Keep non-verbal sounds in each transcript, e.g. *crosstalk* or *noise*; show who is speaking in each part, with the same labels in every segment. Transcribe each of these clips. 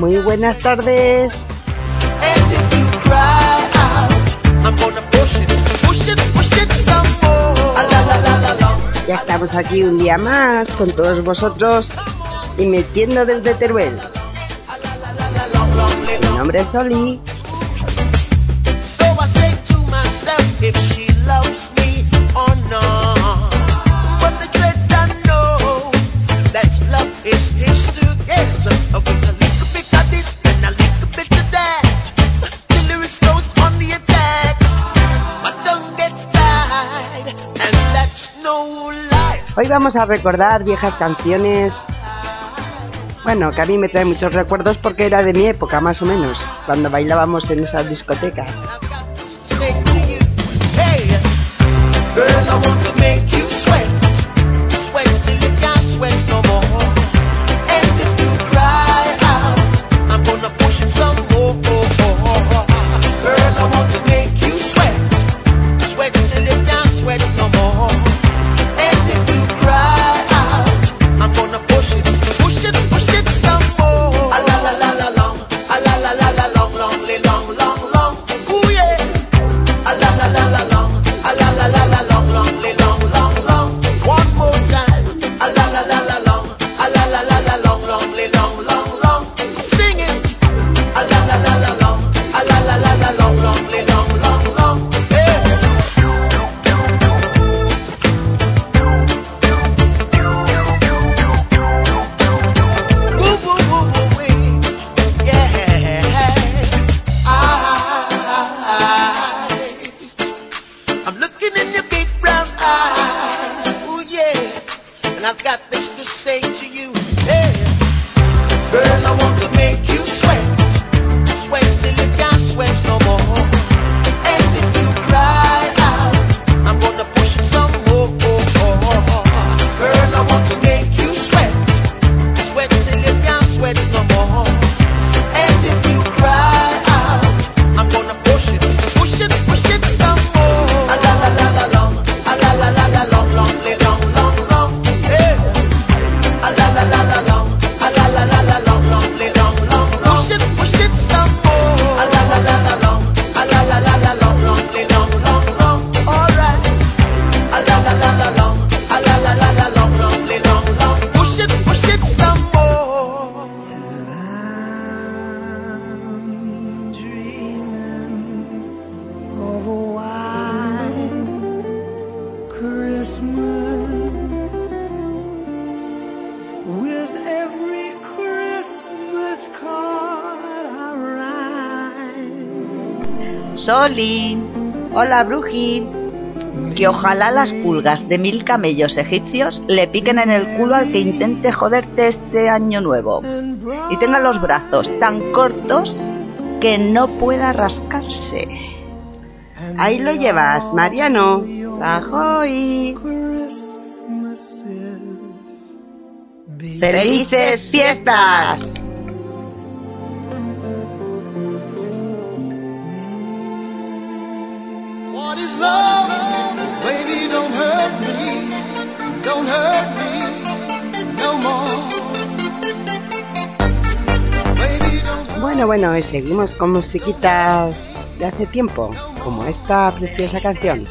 Speaker 1: Buenas tardes. Ya estamos aquí un día más con todos vosotros y metiendo desde Teruel. Mi nombre es Oli. Hoy vamos a recordar viejas canciones. Bueno, que a mí me trae muchos recuerdos porque era de mi época, más o menos, cuando bailábamos en esa discoteca. Hola, Bruji. Que ojalá las pulgas de mil camellos egipcios le piquen en el culo al que intente joderte este año nuevo. Y tenga los brazos tan cortos que no pueda rascarse. Ahí lo llevas, Mariano. ¡Ahoy! ¡Felices fiestas! Bueno, bueno, y seguimos con musiquitas de hace tiempo, como esta preciosa canción.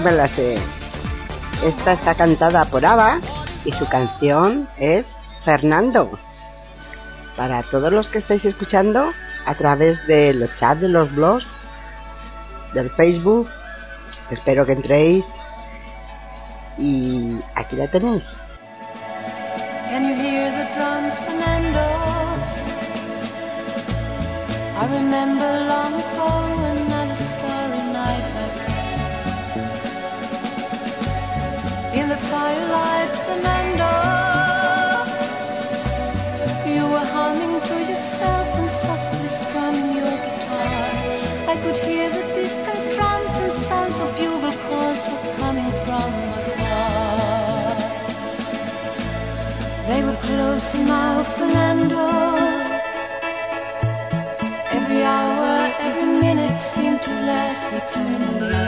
Speaker 2: Me la sé. Esta está cantada por Ava y su canción es Fernando. Para todos los que estáis escuchando a través de los chats de los blogs, del Facebook, espero que entréis y aquí la tenéis. Long ago The firelight, Fernando, you were humming to yourself and softly strumming your guitar. I could hear the distant drums and sounds of bugle calls were coming from afar. They were close now, Fernando. Every hour, every minute seemed to last eternally.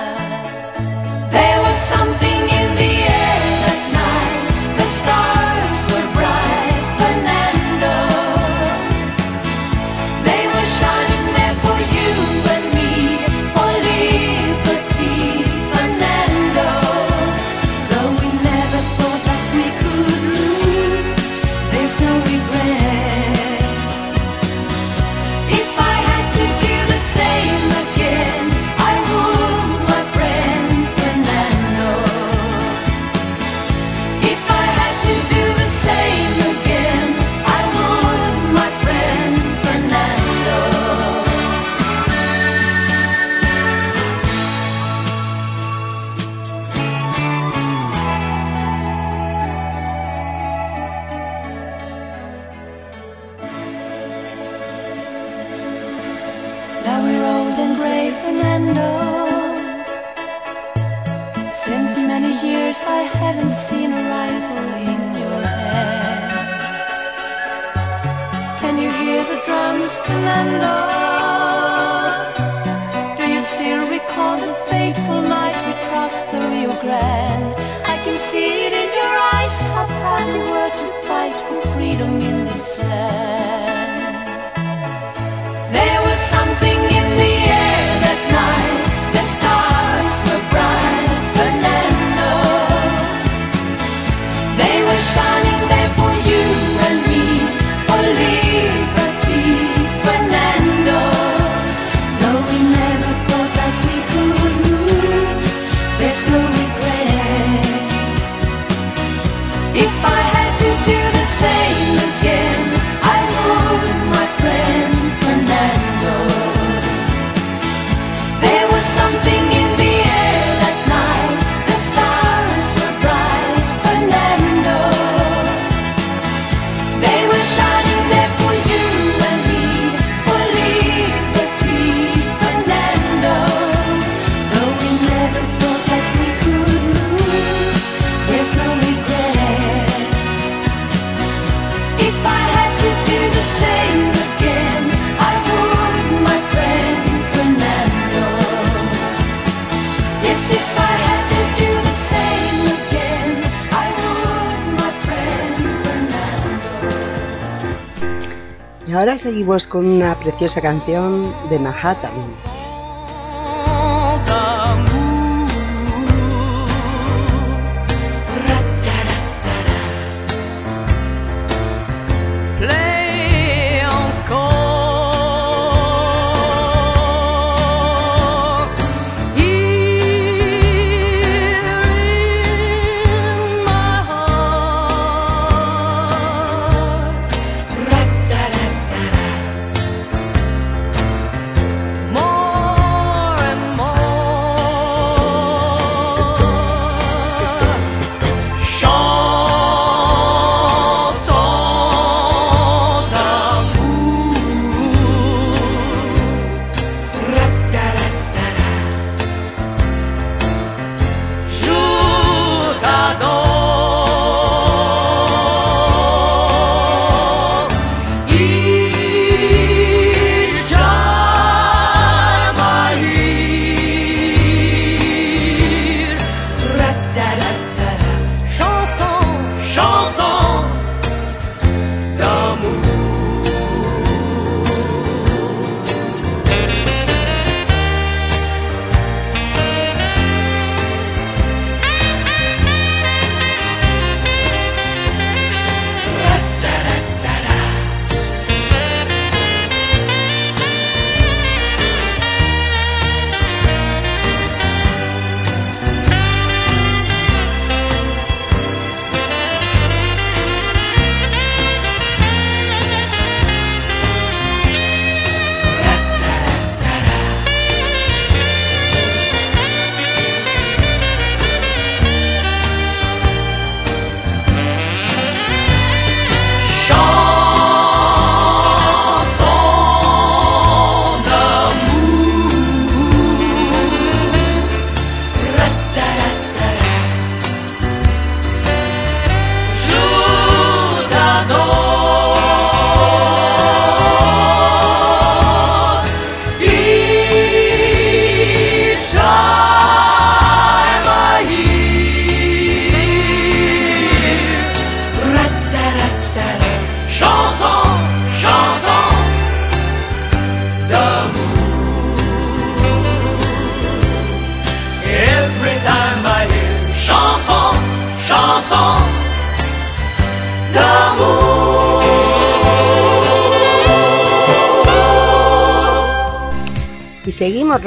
Speaker 2: Con una preciosa canción de Manhattan.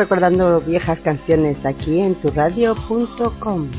Speaker 3: recordando viejas canciones aquí en turradio.com.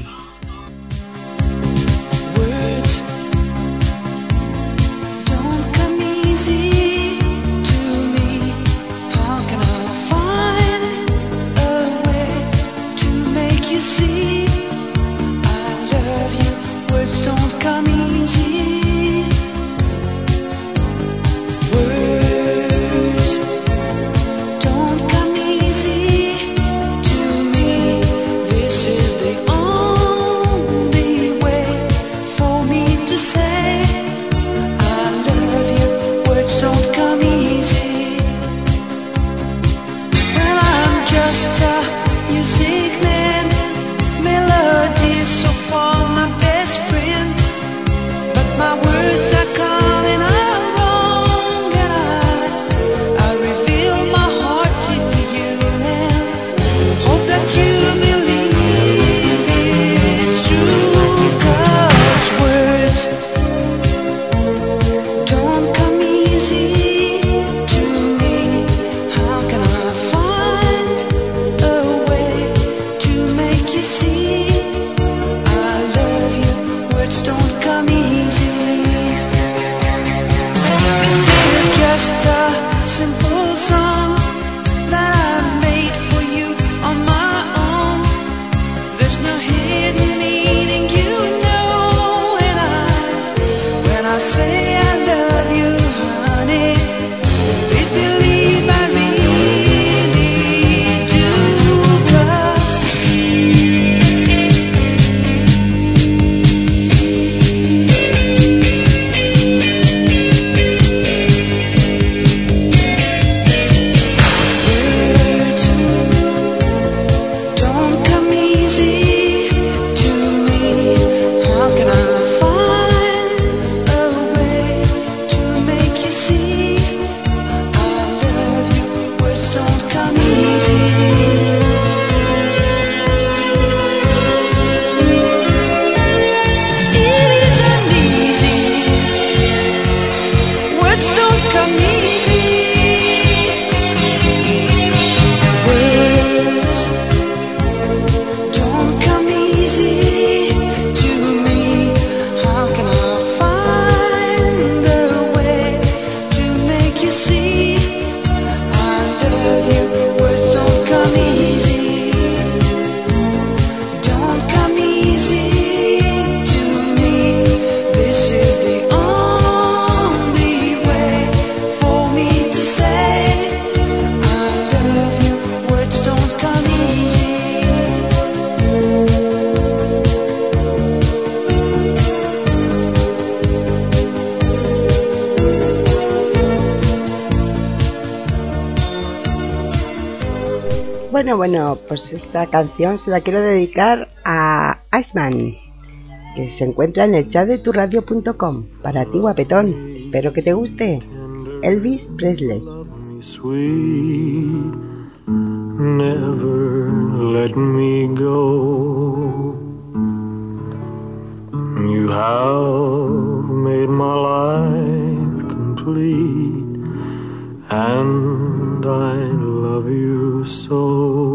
Speaker 3: Bueno, pues esta canción se la quiero dedicar a Iceman, que se encuentra en el chat de turradio.com. Para ti, guapetón. Espero que te guste. Elvis Presley.
Speaker 4: Never let me go. You have made my life complete, and I love you so.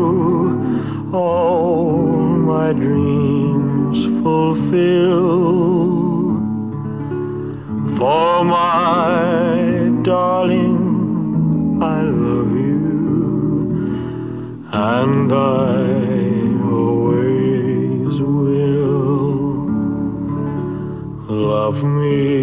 Speaker 4: and I always will. Love me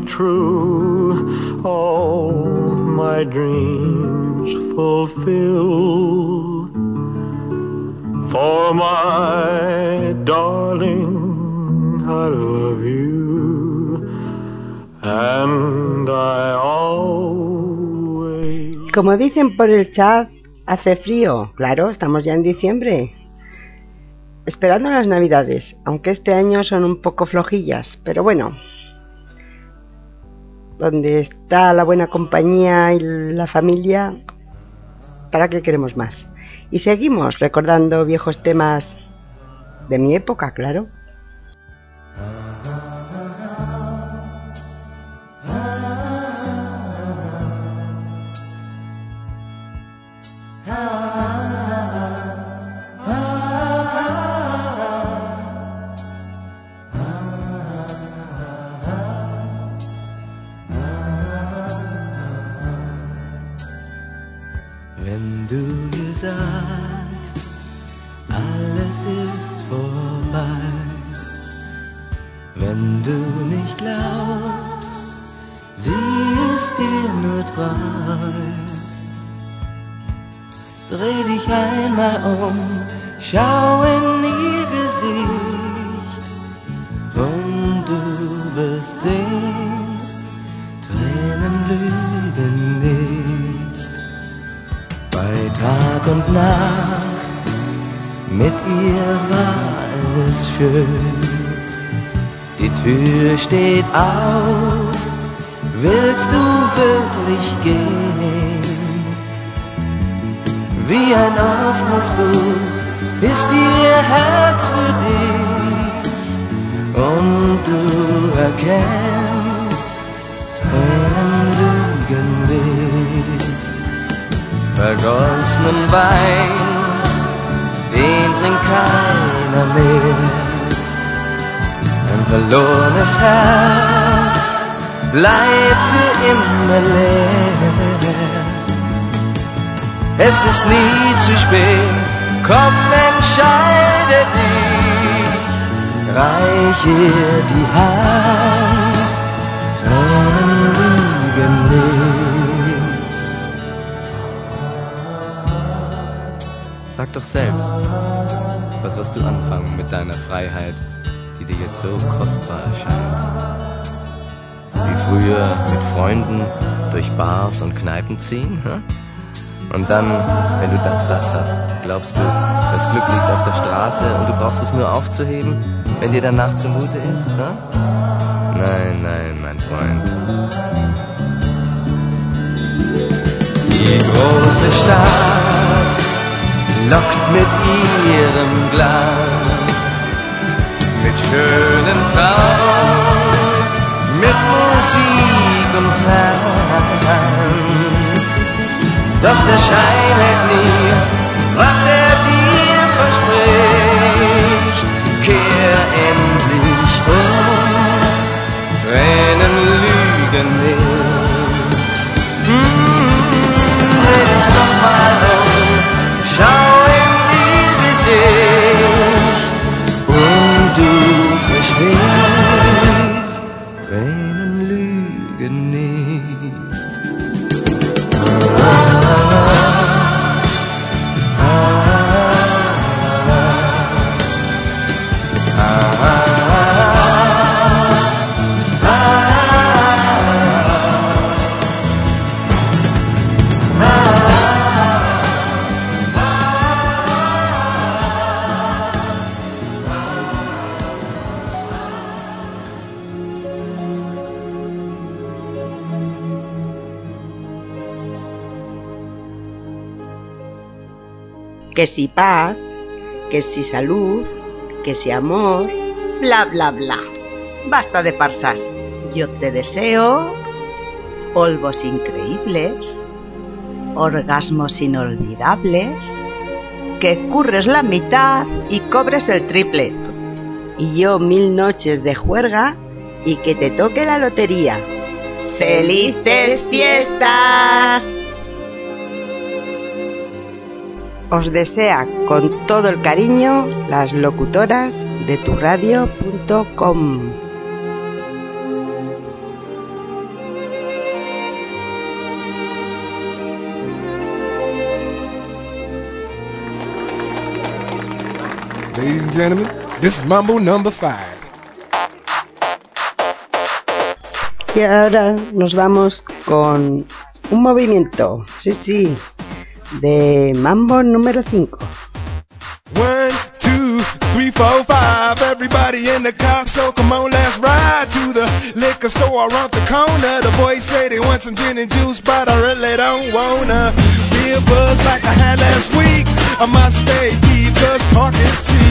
Speaker 4: true, all my dreams fulfill. For my darling, I love you, and.
Speaker 5: Como dicen por el chat, hace frío. Claro, estamos ya en diciembre. Esperando las navidades, aunque este año son un poco flojillas, pero bueno. Donde está la buena compañía y la familia, ¿para qué queremos más? Y seguimos recordando viejos temas de mi época, claro.
Speaker 6: Um, schau in ihr Gesicht und du wirst sehen, Tränen lügen nicht. Bei Tag und Nacht, mit ihr war es schön. Die Tür steht auf, willst du wirklich gehen? Wie ein offenes Buch ist ihr Herz für dich und du erkennst, Tränen lügen nicht vergossenen Wein, den trinkt keiner mehr. Ein verlorenes Herz bleibt für immer leer. Es ist nie zu spät, komm, entscheide dich, reich ihr die Hand, Tränen lügen nicht. Sag doch selbst, was wirst du anfangen mit deiner Freiheit, die dir jetzt so kostbar erscheint? Wie früher mit Freunden durch Bars und Kneipen ziehen? Hä? Und dann, wenn du das satt hast, glaubst du, das Glück liegt auf der Straße und du brauchst es nur aufzuheben, wenn dir danach zumute ist? Hä? Nein, nein, mein Freund. Die große Stadt lockt mit ihrem Glanz, mit schönen Frauen, mit Musik und Tanz. Doch der Schein hält nie, was er dir verspricht. Kehr endlich um, Tränen lügen nicht.
Speaker 7: Que si paz,
Speaker 5: que si salud, que si amor.
Speaker 1: Bla, bla, bla. Basta de farsas. Yo te deseo polvos increíbles, orgasmos inolvidables, que curres la mitad y cobres el triple.
Speaker 5: Y yo mil noches de juerga y que te toque la lotería.
Speaker 1: ¡Felices fiestas!
Speaker 5: Os desea con todo el cariño las locutoras de turradio.com.
Speaker 8: Ladies and gentlemen, this is Mambo number five.
Speaker 5: Y ahora nos vamos con un movimiento, sí, sí, de mambo número 5.
Speaker 8: One, two, three, four, five. Everybody in the car, so come on, let's ride to the liquor store around the corner. The boys say they want some gin and juice, but I really don't wanna be a buzz like I had last week. I must stay deep, cause talk is cheap.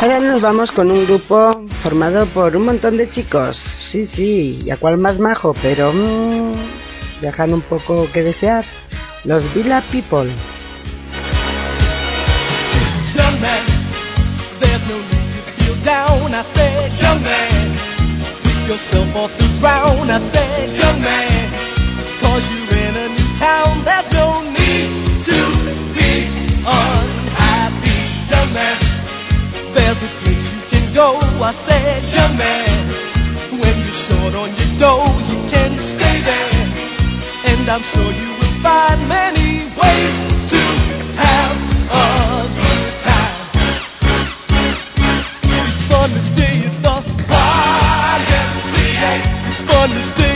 Speaker 5: Ahora nos vamos con un grupo formado por un montón de chicos. Sí, sí, y a cuál más majo, pero mm, dejan un poco que desear. Los Villa People.
Speaker 9: Young man, there's no need to feel down. I said, young man, pick yourself off the ground. I said, young man, cause you're in a new town. There's no need unhappy young man. There's a place you can go, I said, young man. When you're short on your dough, you can stay there. And I'm sure you will find many ways to have a good time. It's fun to stay at the YMCA. It's fun to stay.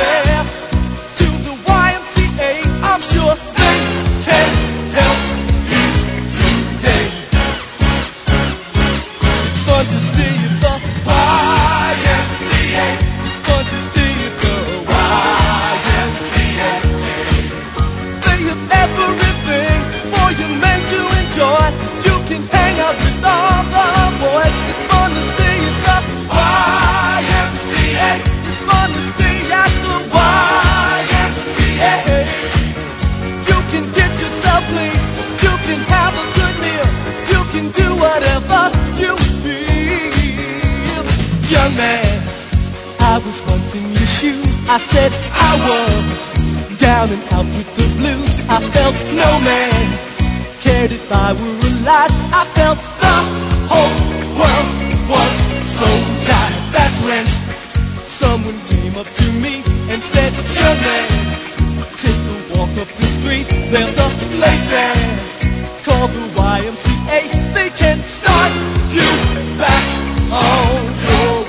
Speaker 9: there to the YMCA, I'm sure. was once in your shoes. I said I was down and out with the blues. I felt no man cared if I were alive. I felt the whole world was so tired. That's when someone came up to me and said, Young man, take a walk up the street. There's a place there called the YMCA. They can start you back on your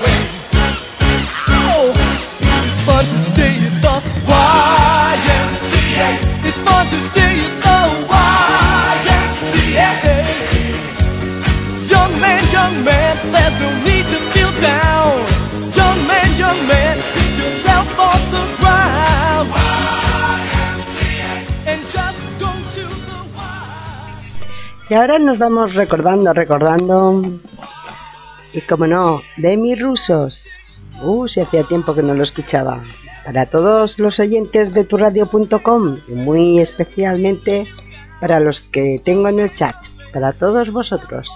Speaker 9: Y
Speaker 5: ahora nos vamos recordando, recordando. Y como no, de mis rusos. Uh, si hacía tiempo que no lo escuchaba. Para todos los oyentes de turradio.com, muy especialmente para los que tengo en el chat, para todos vosotros.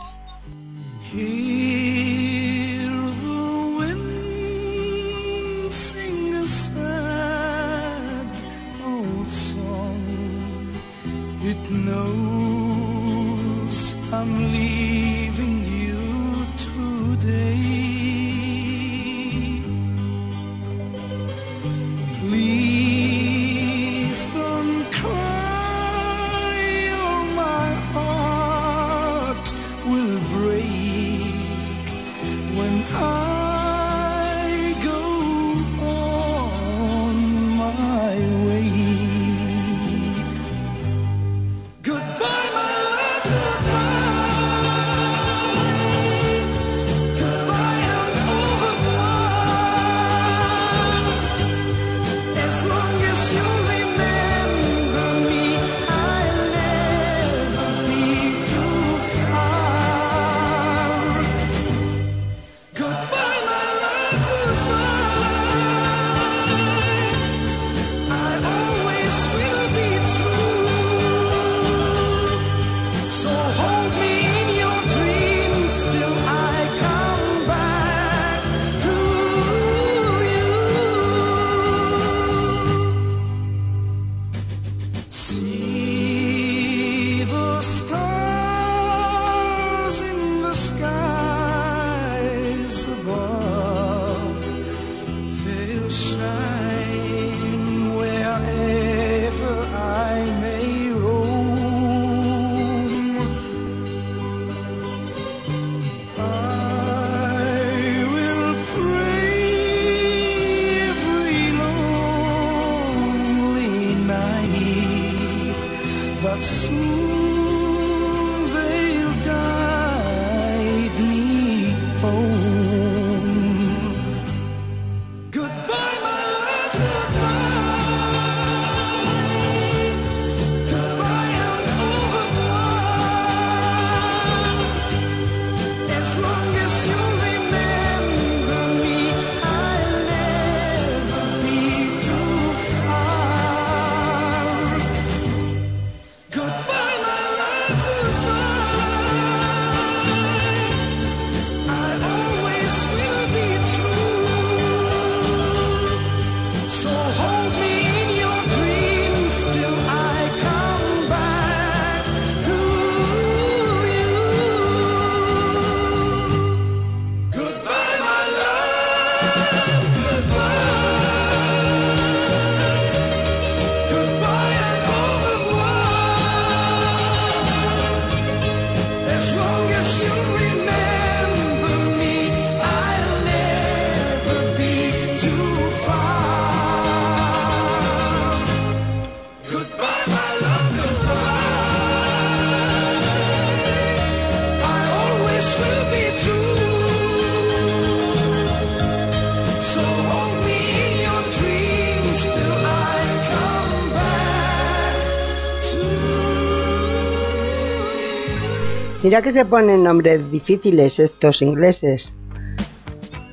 Speaker 5: Mira que se ponen nombres difíciles estos ingleses.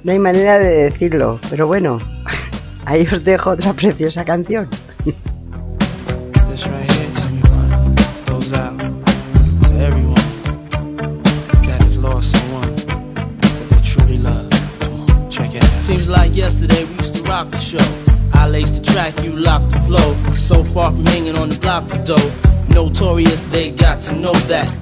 Speaker 5: No hay manera de decirlo, pero bueno, *laughs* ahí os dejo otra preciosa canción.
Speaker 10: This right here, tell me what goes out to everyone that has lost someone that they truly love. Come on, check it out.
Speaker 11: Seems like yesterday we used to rock the show. I laced the track, you locked the flow. So far from hanging on the block for dough. Notorious, they got to know that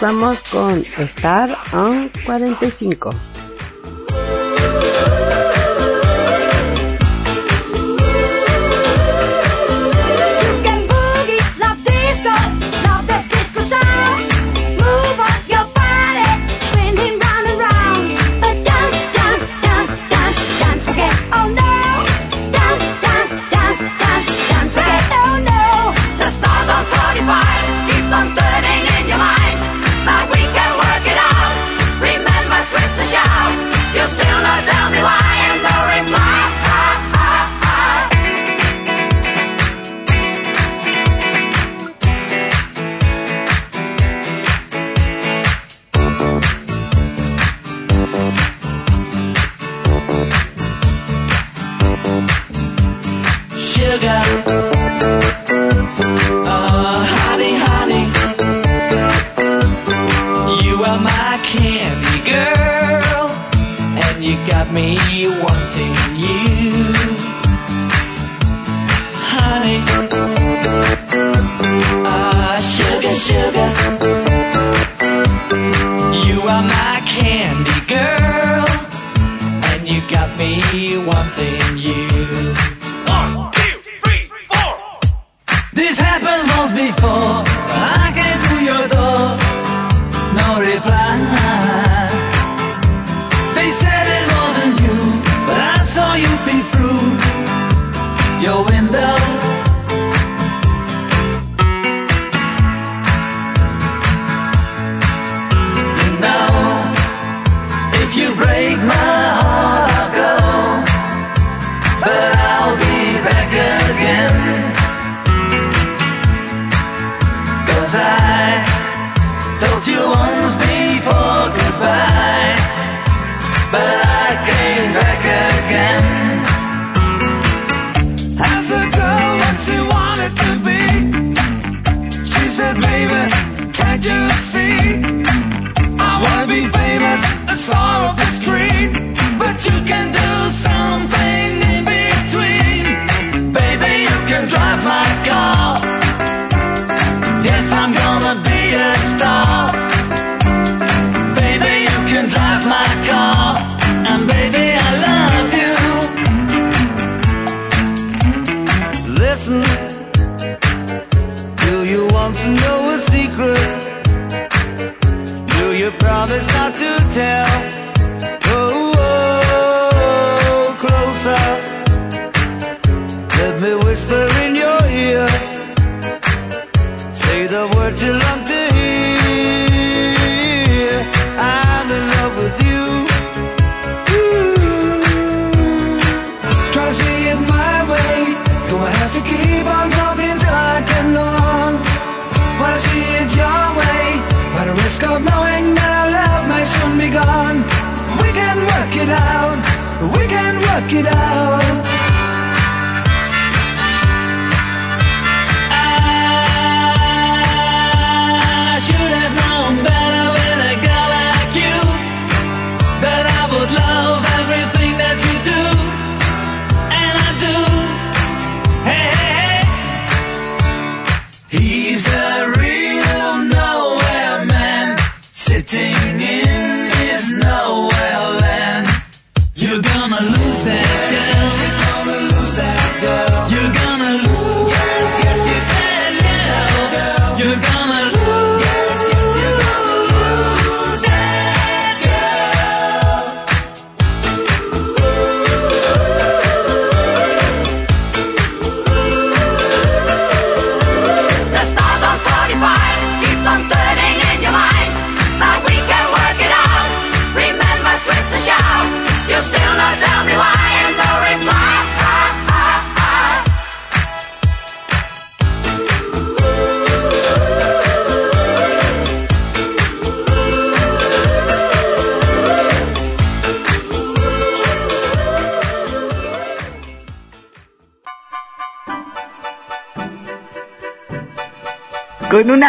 Speaker 12: vamos con Star on 45.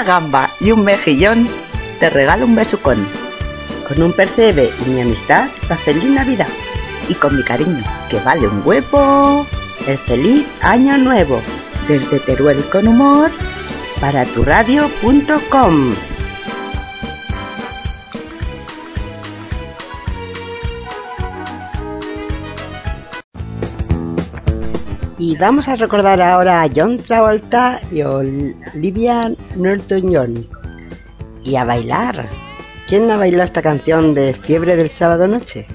Speaker 13: gamba y un mejillón, te regalo un besucón.
Speaker 12: Con un percebe y mi amistad, la feliz Navidad.
Speaker 13: Y con mi cariño, que vale un huevo,
Speaker 12: el feliz año nuevo.
Speaker 13: Desde Teruel con humor,
Speaker 12: para tu radio.com.
Speaker 5: Y vamos a recordar ahora a John Travolta y Olivia Newton-John. Y a bailar. ¿Quién ha bailado esta canción de Fiebre del Sábado Noche?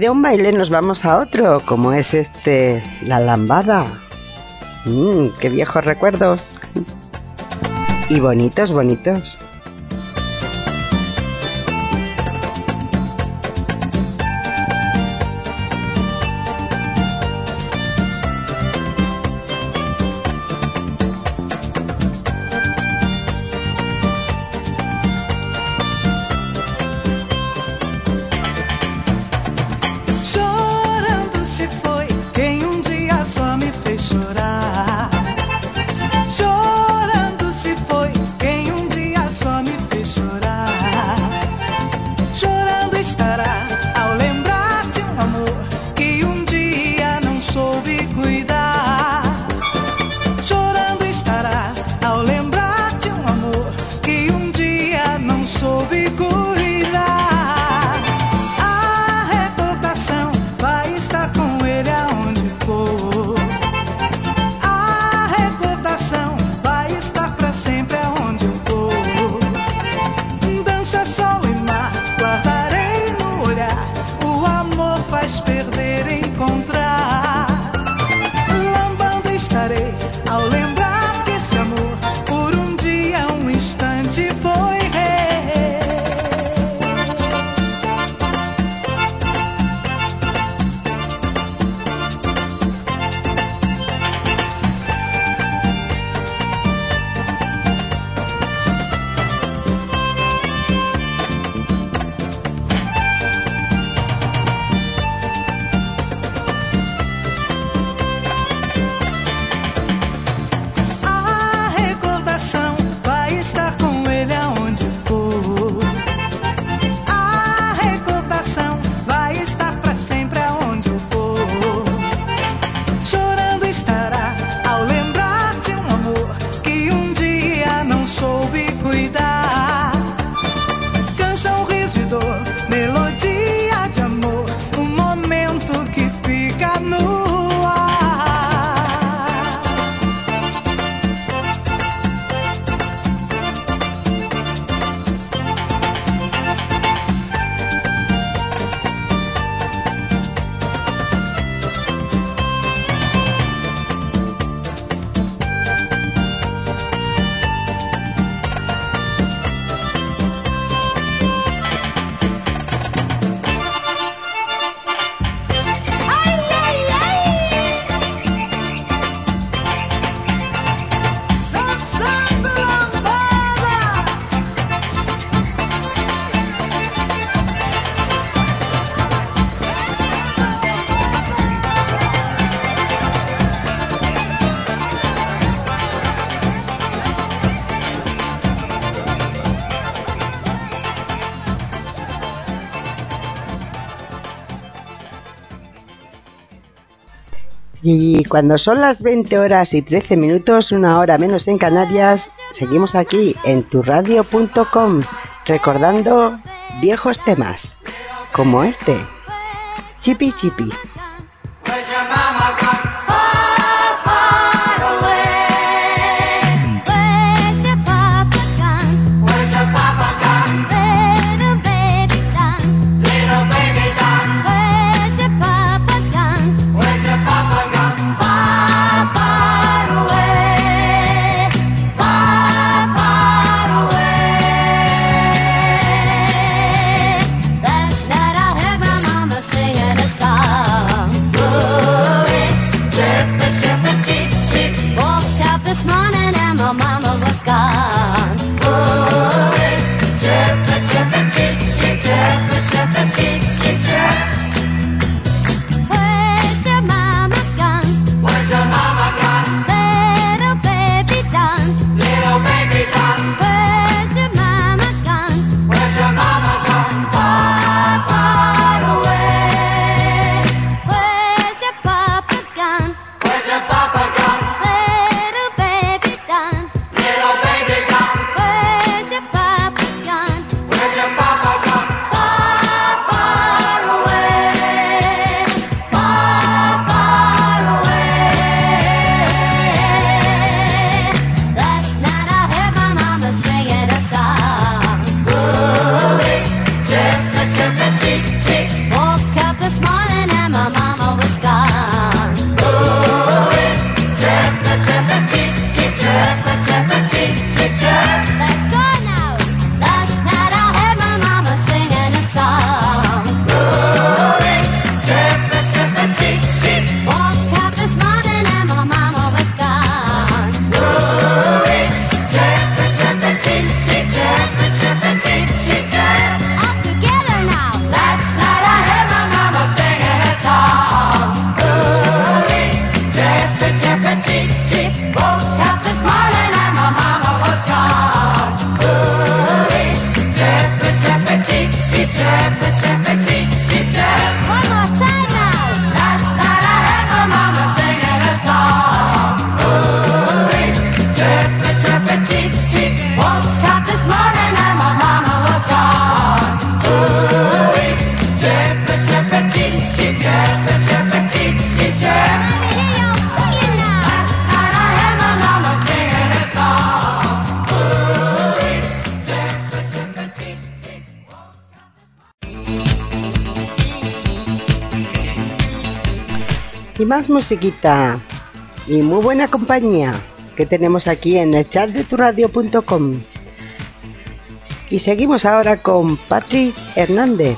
Speaker 5: de un baile nos vamos a otro, como es este, la lambada. Mmm, qué viejos recuerdos. Y bonitos, bonitos.
Speaker 14: Cuando son las 20 horas y 13 minutos, una hora menos en Canarias, seguimos aquí en turradio.com recordando viejos temas como este. Chipi Chipi. sky. musiquita y muy buena compañía que tenemos aquí en el chat de tu radio.com Y seguimos ahora con Patrick Hernández.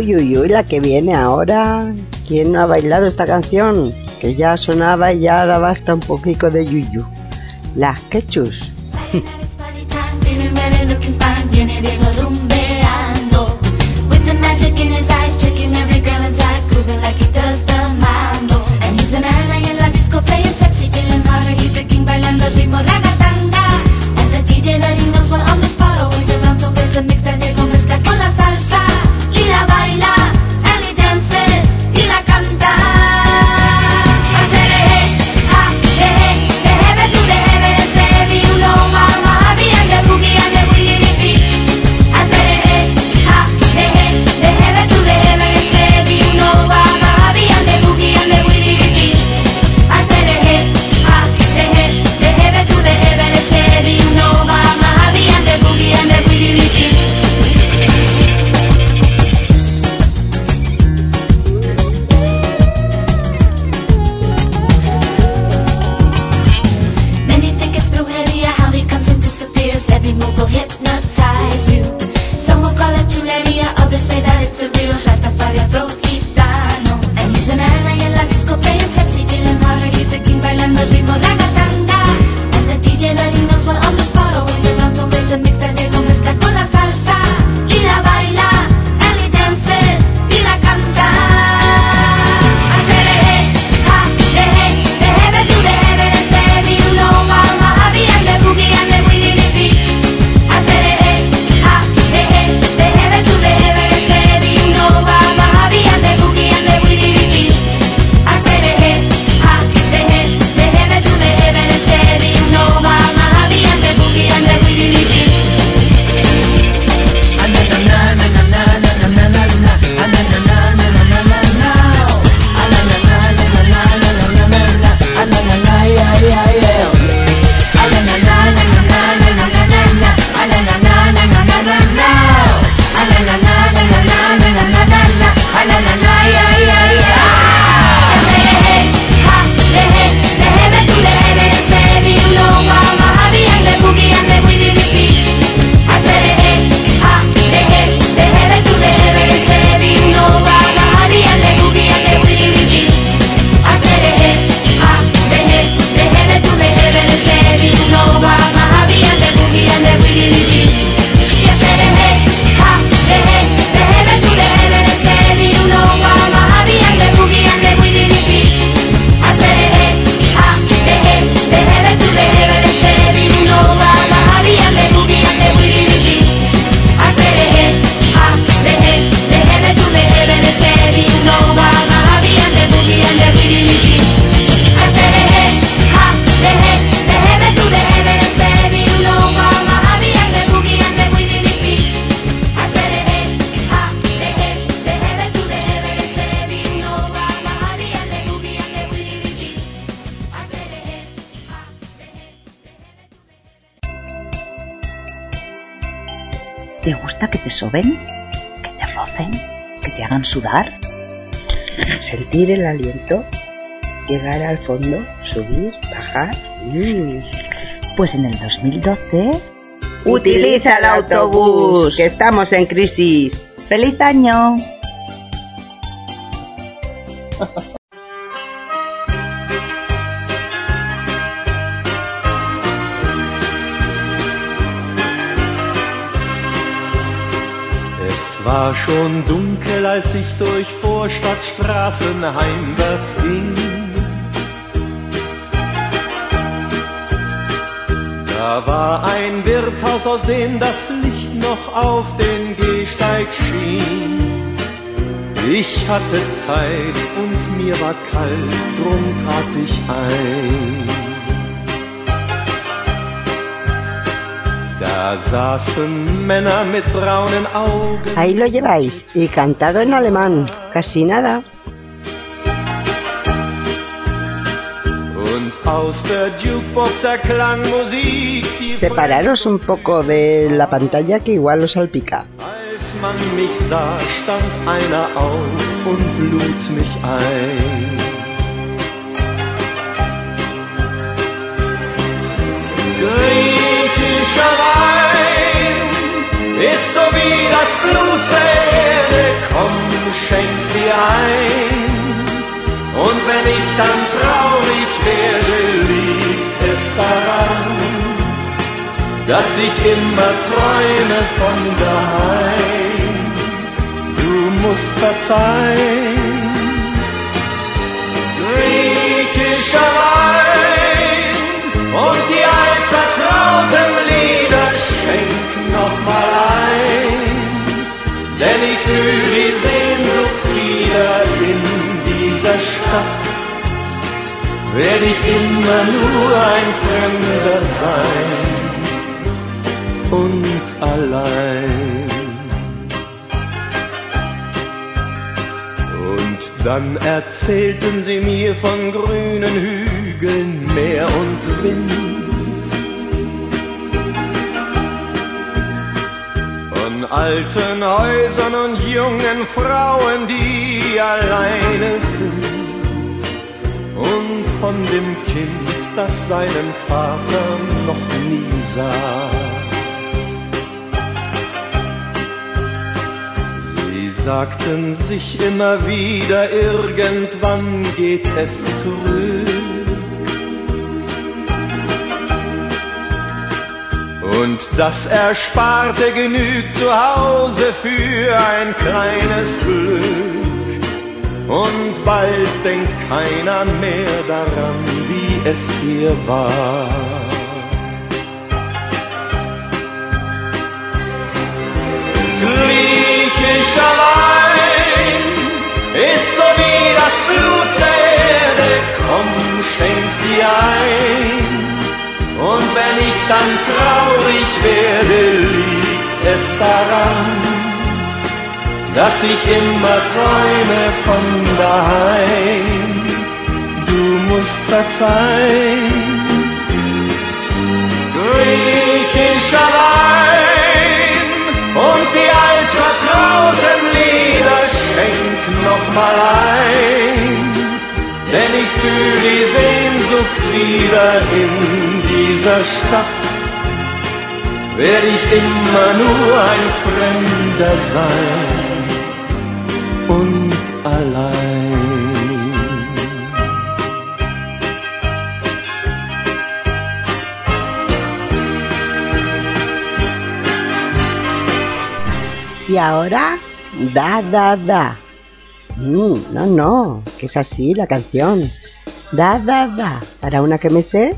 Speaker 15: Uy, uy, la que viene ahora. ¿Quién no ha bailado esta canción? Que ya sonaba y ya daba hasta un poquito de yuyu. Las quechus.
Speaker 5: el
Speaker 15: aliento, llegar al fondo, subir, bajar.
Speaker 13: Pues en el 2012...
Speaker 15: Utiliza el autobús, que estamos en crisis.
Speaker 13: ¡Feliz año! *laughs*
Speaker 6: war schon dunkel, als ich durch Vorstadtstraßen heimwärts ging. Da war ein Wirtshaus, aus dem das Licht noch auf den Gehsteig schien. Ich hatte Zeit und mir war kalt, drum trat ich ein.
Speaker 15: Ahí lo lleváis, y cantado en alemán, casi nada. Separaros un poco de la pantalla que igual os salpica.
Speaker 6: Frischer Wein ist so wie das Blut der Erde, komm, schenk dir ein. Und wenn ich dann traurig werde, liegt es daran, dass ich immer träume von daheim. Du musst verzeihen. Stadt. Werd ich immer nur ein Fremder sein und allein. Und dann erzählten sie mir von grünen Hügeln, Meer und Wind. Von alten Häusern und jungen Frauen, die alleine sind. Und von dem Kind, das seinen Vater noch nie sah. Sie sagten sich immer wieder, irgendwann geht es zurück. Und das Ersparte genügt zu Hause für ein kleines Glück. Und bald denkt keiner mehr daran, wie es hier war. Griechischer Wein ist so wie das Blut der Erde, komm, schenk dir ein. Und wenn ich dann traurig werde, liegt es daran, dass ich immer träume von daheim. Du musst verzeihen. Griechischer Wein und die altvertrauten Lieder schenk noch mal ein, denn ich fühl die Sehnsucht wieder in dieser Stadt. Werd ich immer nur ein Fremder sein
Speaker 16: Y ahora, da, da, da. Mm, no, no, que es así la canción. Da, da, da. Para una que me sé,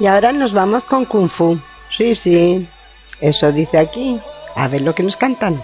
Speaker 17: Y ahora nos vamos con Kung Fu. Sí, sí. Eso dice aquí. A ver lo que nos cantan.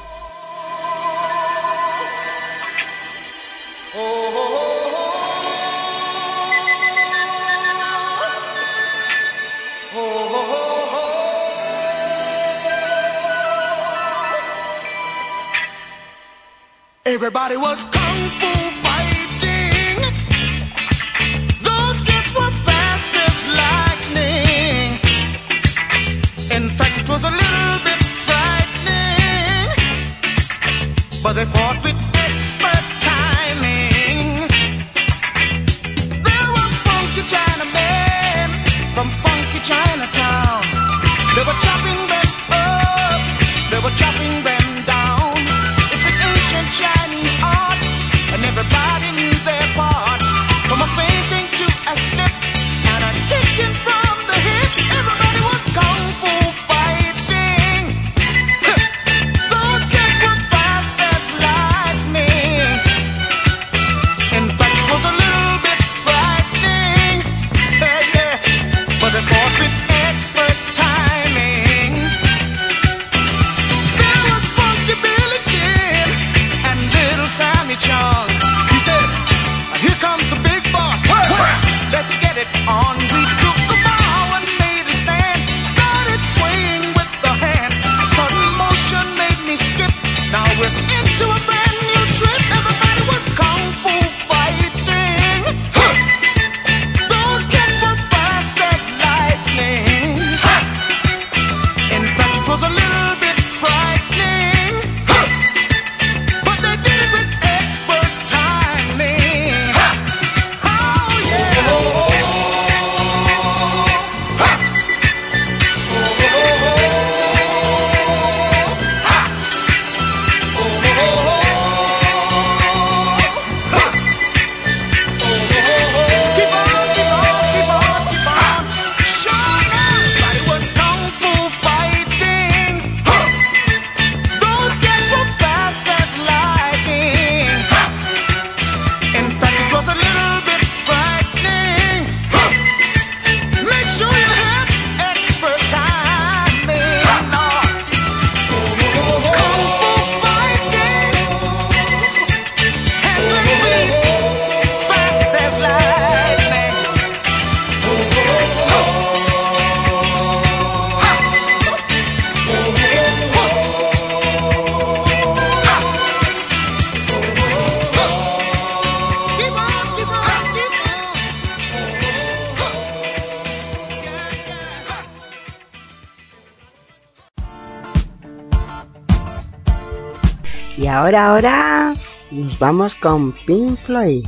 Speaker 17: Ahora nos vamos con Pink Floyd.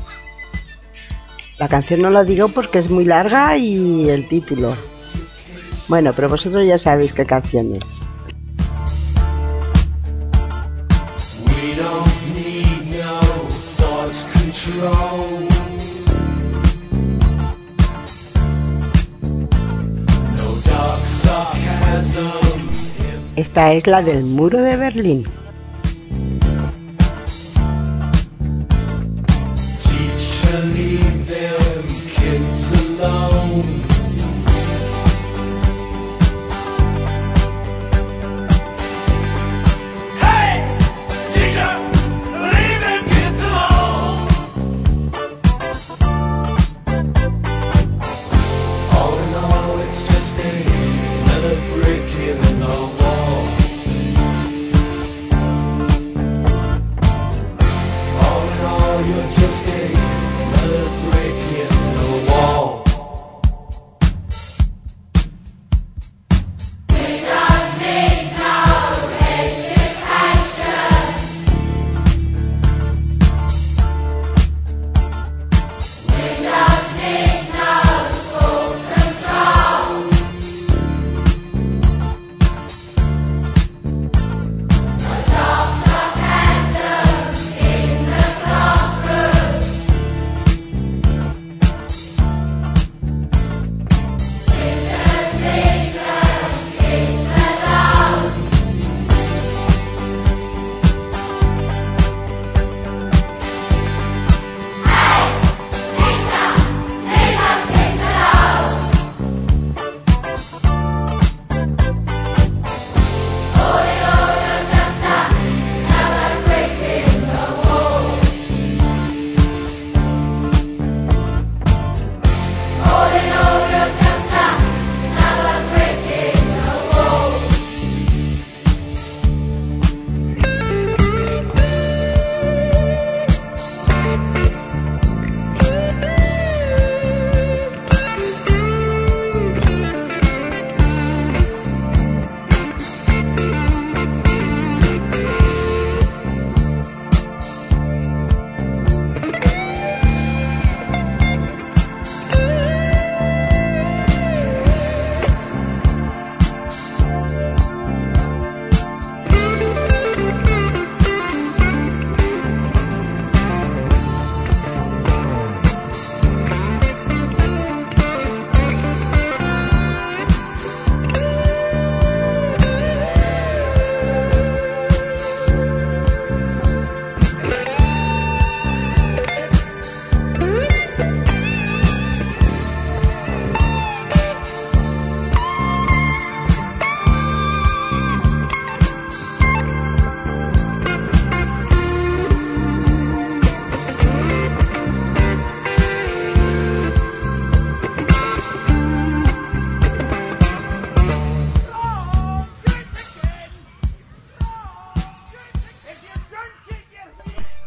Speaker 17: La canción no la digo porque es muy larga y el título. Bueno, pero vosotros ya sabéis qué canción es. Esta es la del muro de Berlín.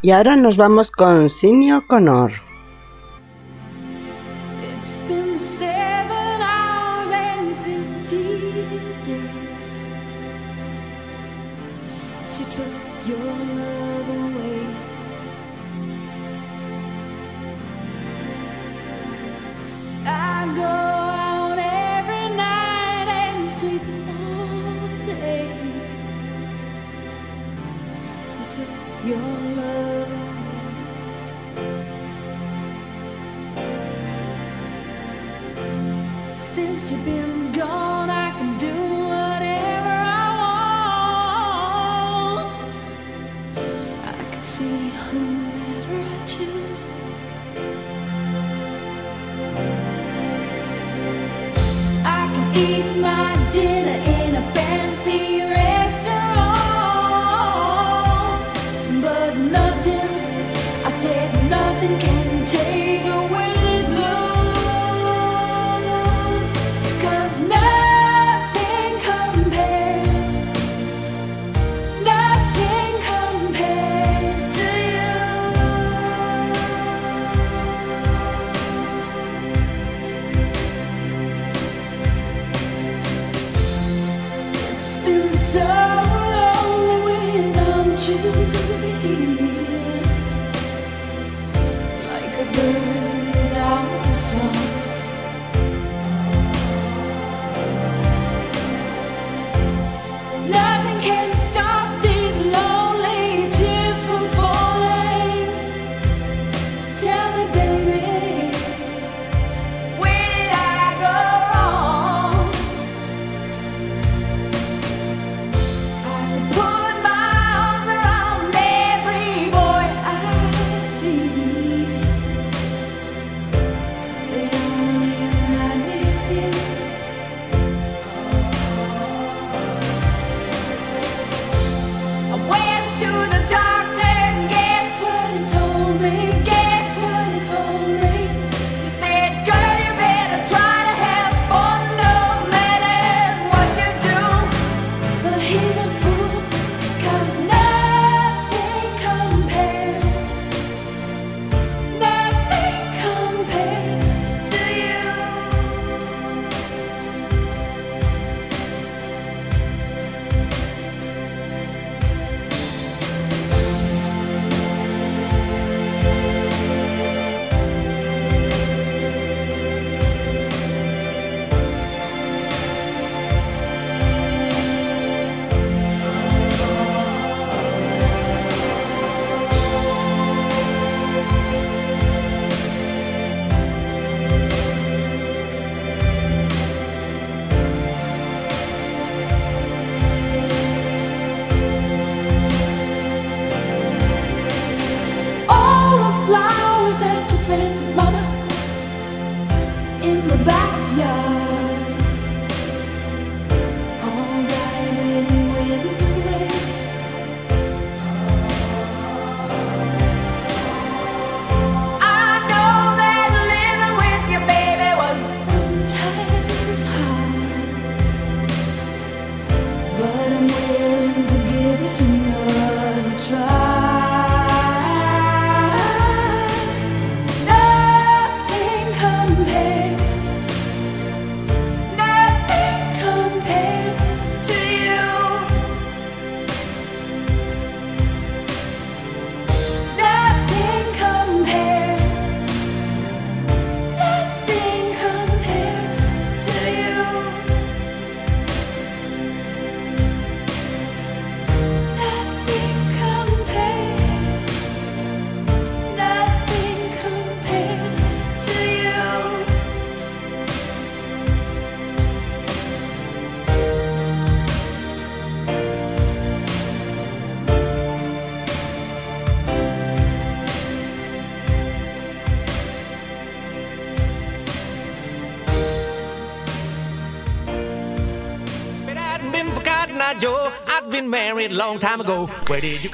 Speaker 5: Y ahora nos vamos con Sinio Connor.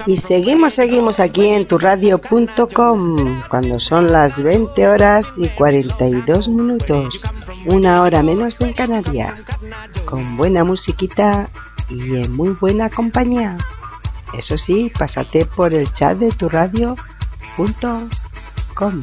Speaker 5: Y seguimos, seguimos aquí en turradio.com cuando son las 20 horas y 42 minutos, una hora menos en Canarias, con buena musiquita y en muy buena compañía. Eso sí, pásate por el chat de
Speaker 18: turradio.com.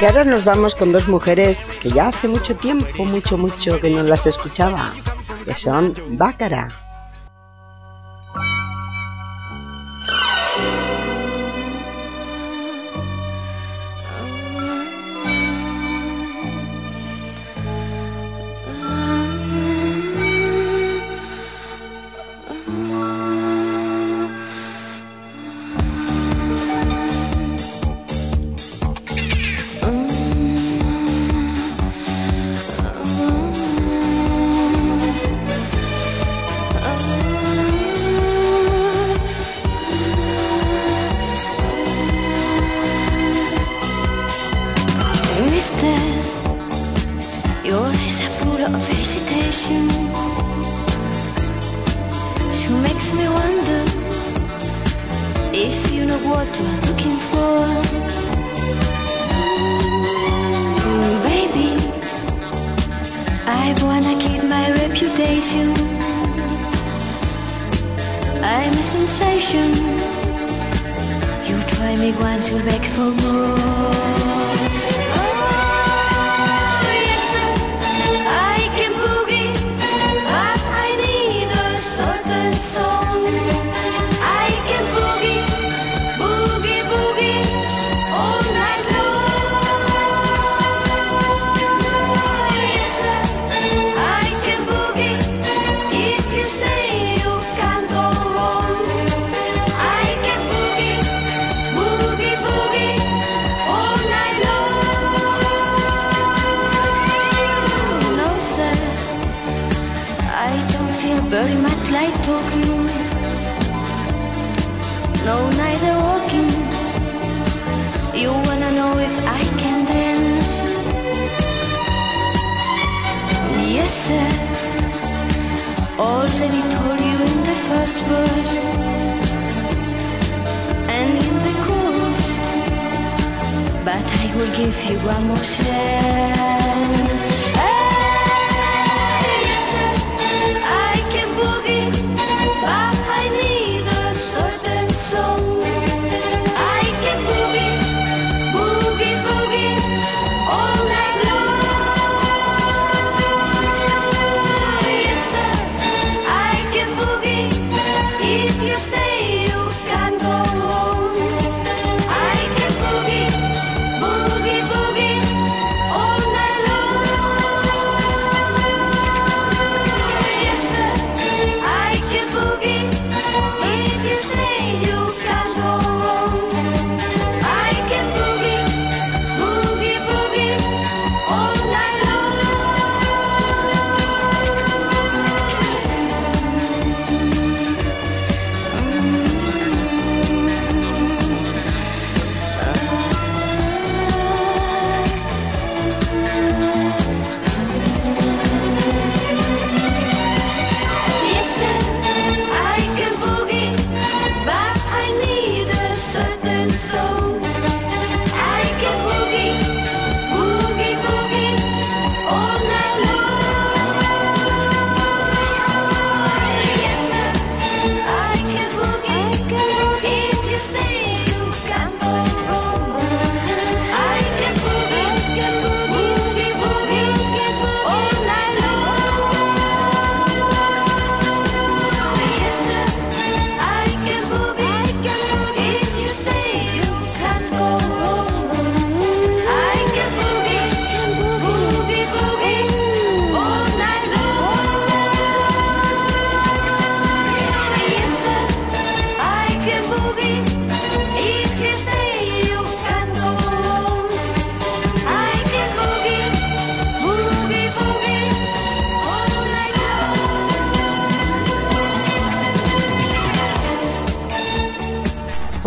Speaker 5: Y ahora nos vamos con dos mujeres que ya hace mucho tiempo, mucho, mucho que no las escuchaba, que son Bácara.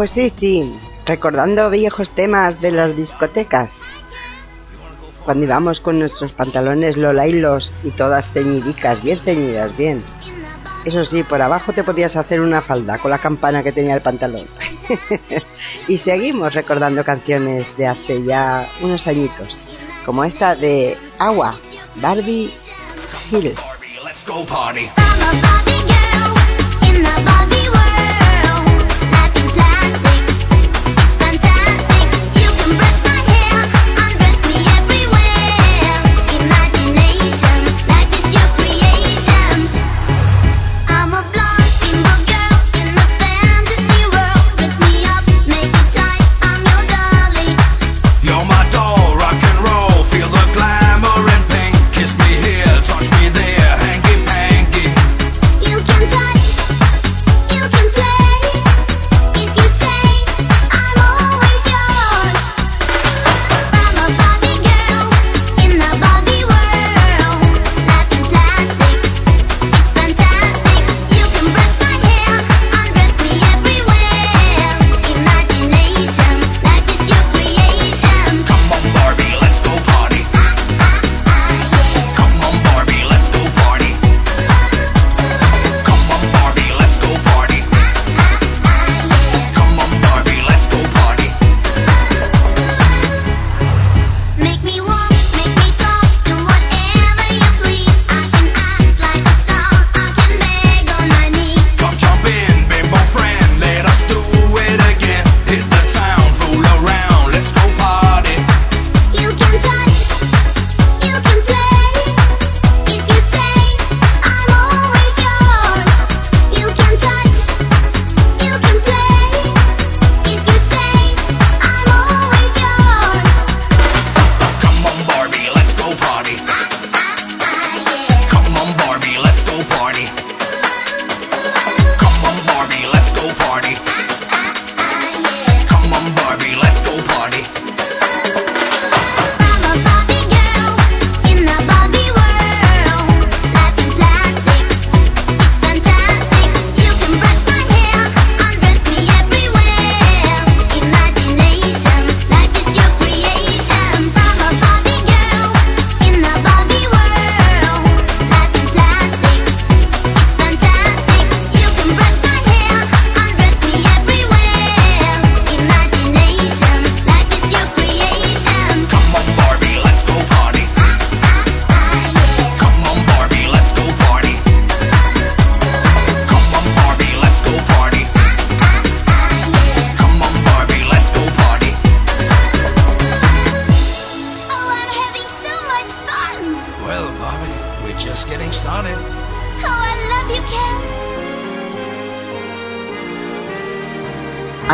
Speaker 5: pues sí, sí, recordando viejos temas de las discotecas. Cuando íbamos con nuestros pantalones lolailos y todas ceñidicas, bien ceñidas, bien. Eso sí, por abajo te podías hacer una falda con la campana que tenía el pantalón. *laughs* y seguimos recordando canciones de hace ya unos añitos, como esta de Agua, Barbie Hill.
Speaker 14: Barbie, let's go party.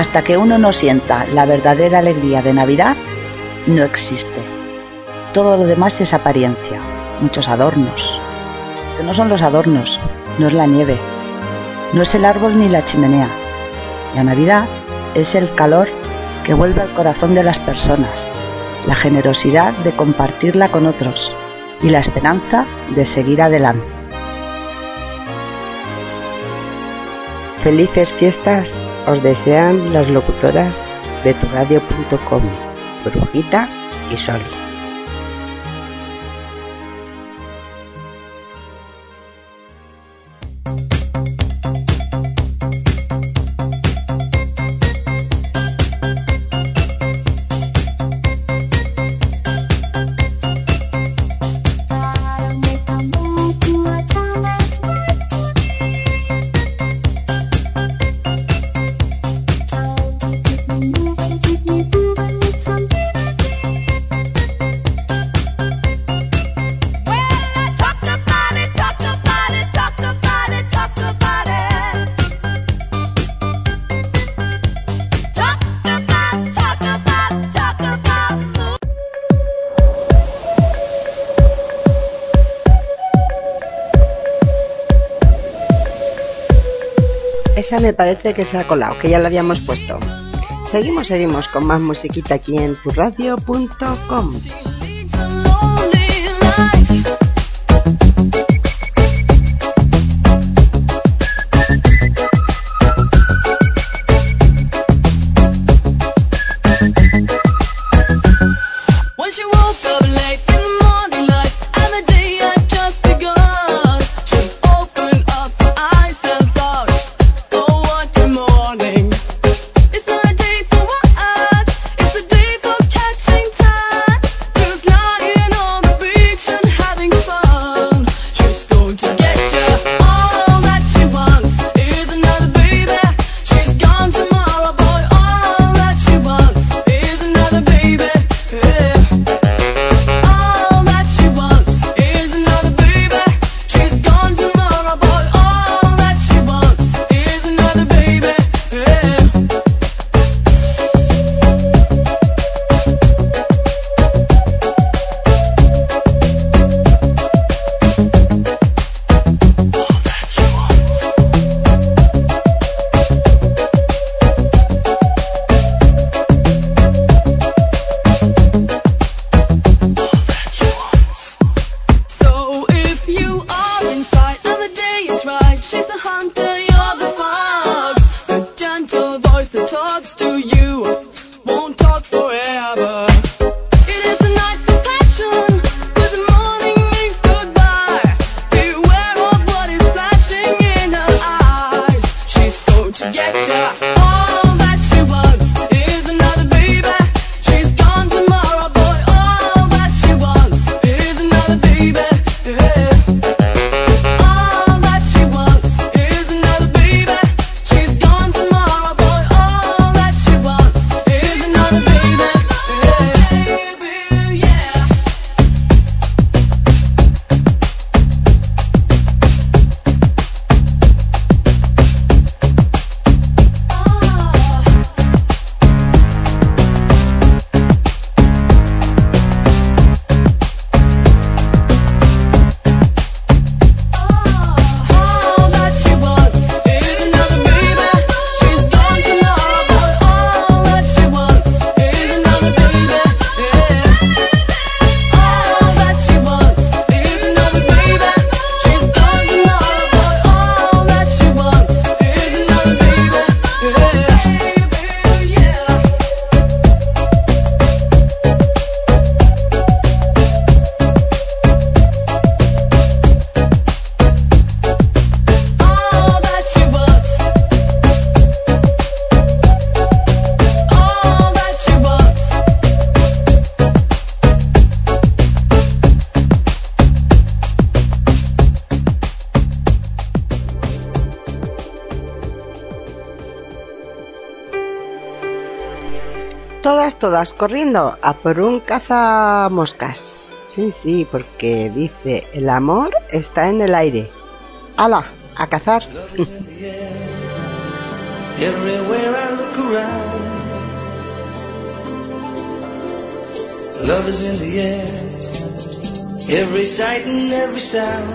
Speaker 13: hasta que uno no sienta la verdadera alegría de Navidad, no existe. Todo lo demás es apariencia, muchos adornos. Pero no son los adornos, no es la nieve, no es el árbol ni la chimenea. La Navidad es el calor que vuelve al corazón de las personas, la generosidad de compartirla con otros y la esperanza de seguir adelante.
Speaker 19: Felices fiestas os desean las locutoras de turradio.com, Brujita y Sol. me parece que se ha colado, que ya lo habíamos puesto. Seguimos, seguimos con más musiquita aquí en turradio.com. todas corriendo a por un cazamoscas.
Speaker 5: Sí, sí, porque dice, el amor está en el aire. ¡Hala! A cazar. *laughs*
Speaker 12: Love is in the air, every sight and every sound.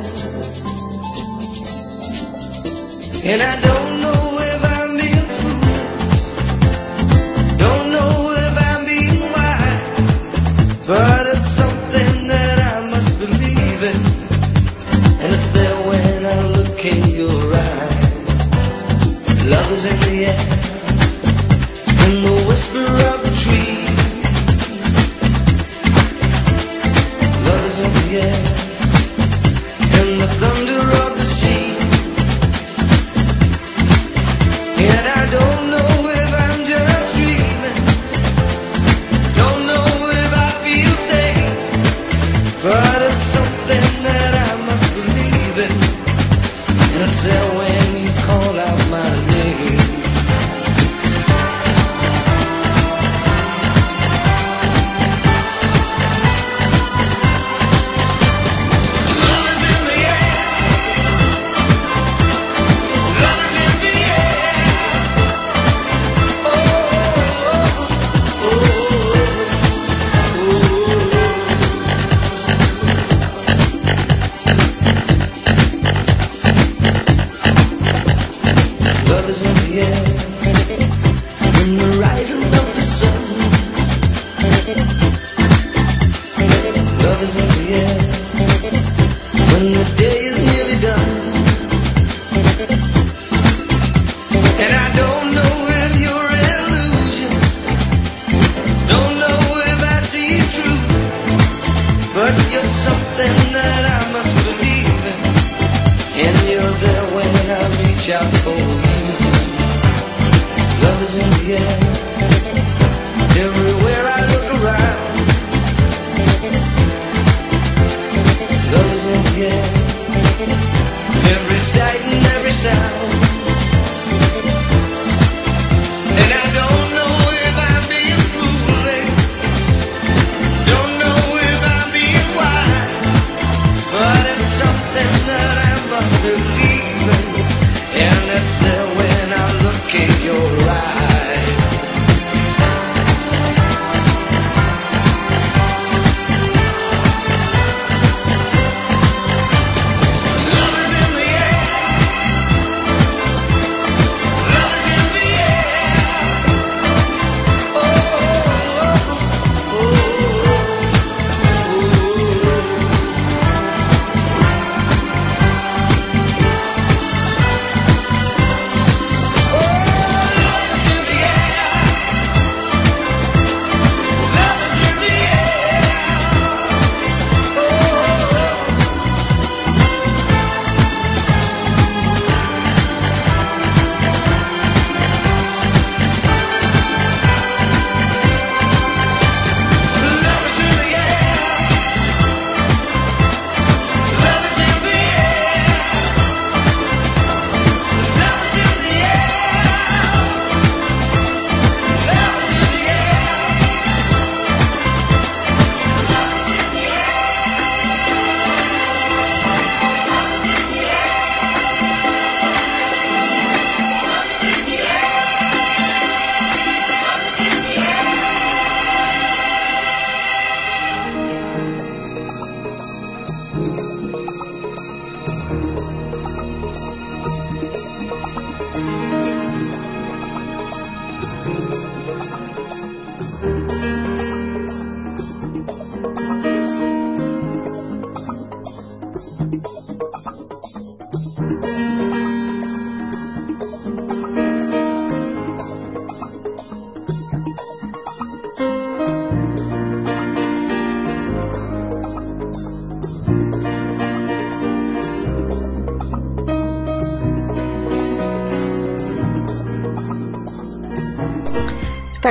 Speaker 12: was in the air.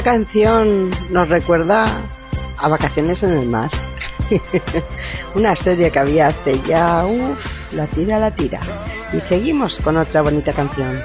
Speaker 5: canción nos recuerda a Vacaciones en el Mar. *laughs* Una serie que había hace ya, uff, la tira, la tira. Y seguimos con otra bonita canción.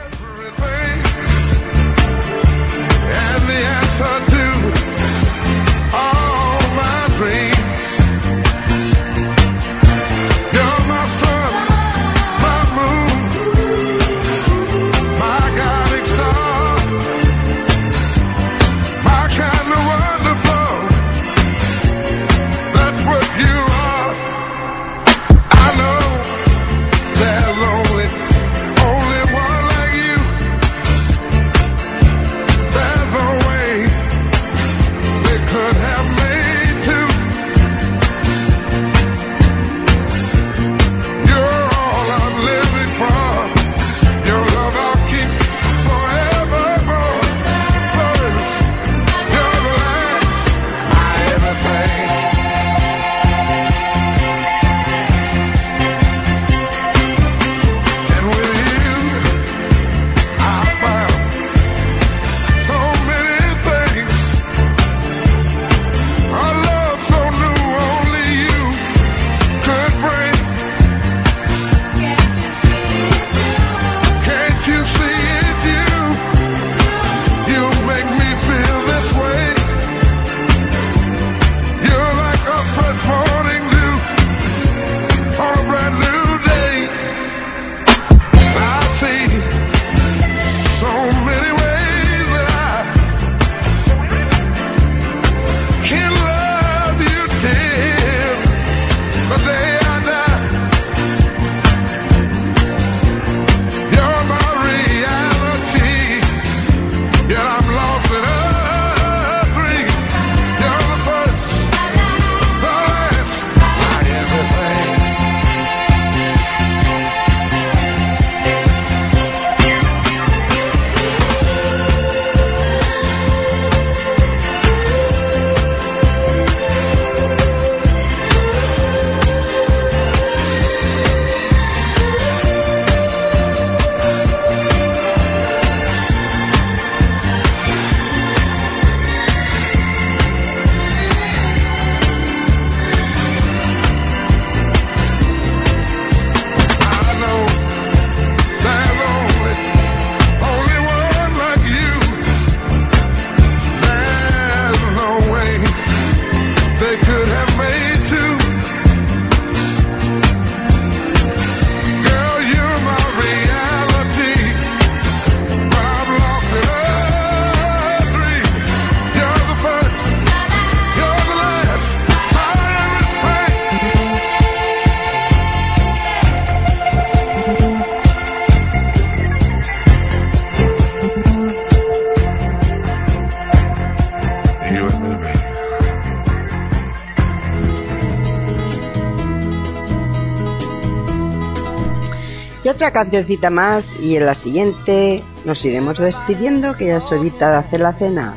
Speaker 5: Otra cancioncita más y en la siguiente nos iremos despidiendo que ya es horita de hacer la cena.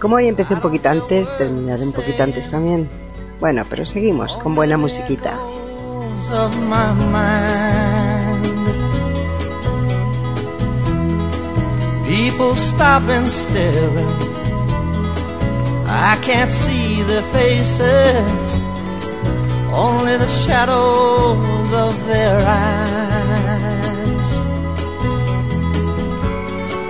Speaker 5: Como hoy empecé un poquito antes, terminaré un poquito antes también. Bueno, pero seguimos con buena musiquita.
Speaker 20: People stop and stare. I can't see their faces, only the shadows of their eyes.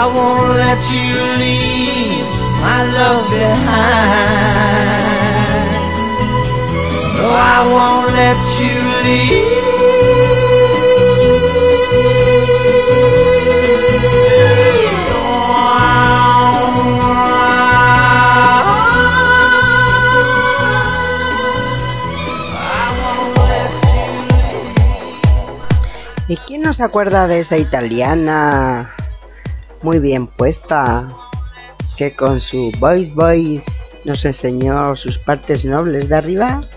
Speaker 20: I won't let you leave my love behind. I won't let you
Speaker 5: ¿Y quién no acuerda de esa italiana muy bien puesta que con su voice voice nos enseñó sus partes nobles de arriba?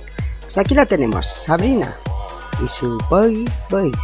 Speaker 5: Pues aquí la tenemos, Sabrina y su voice voice.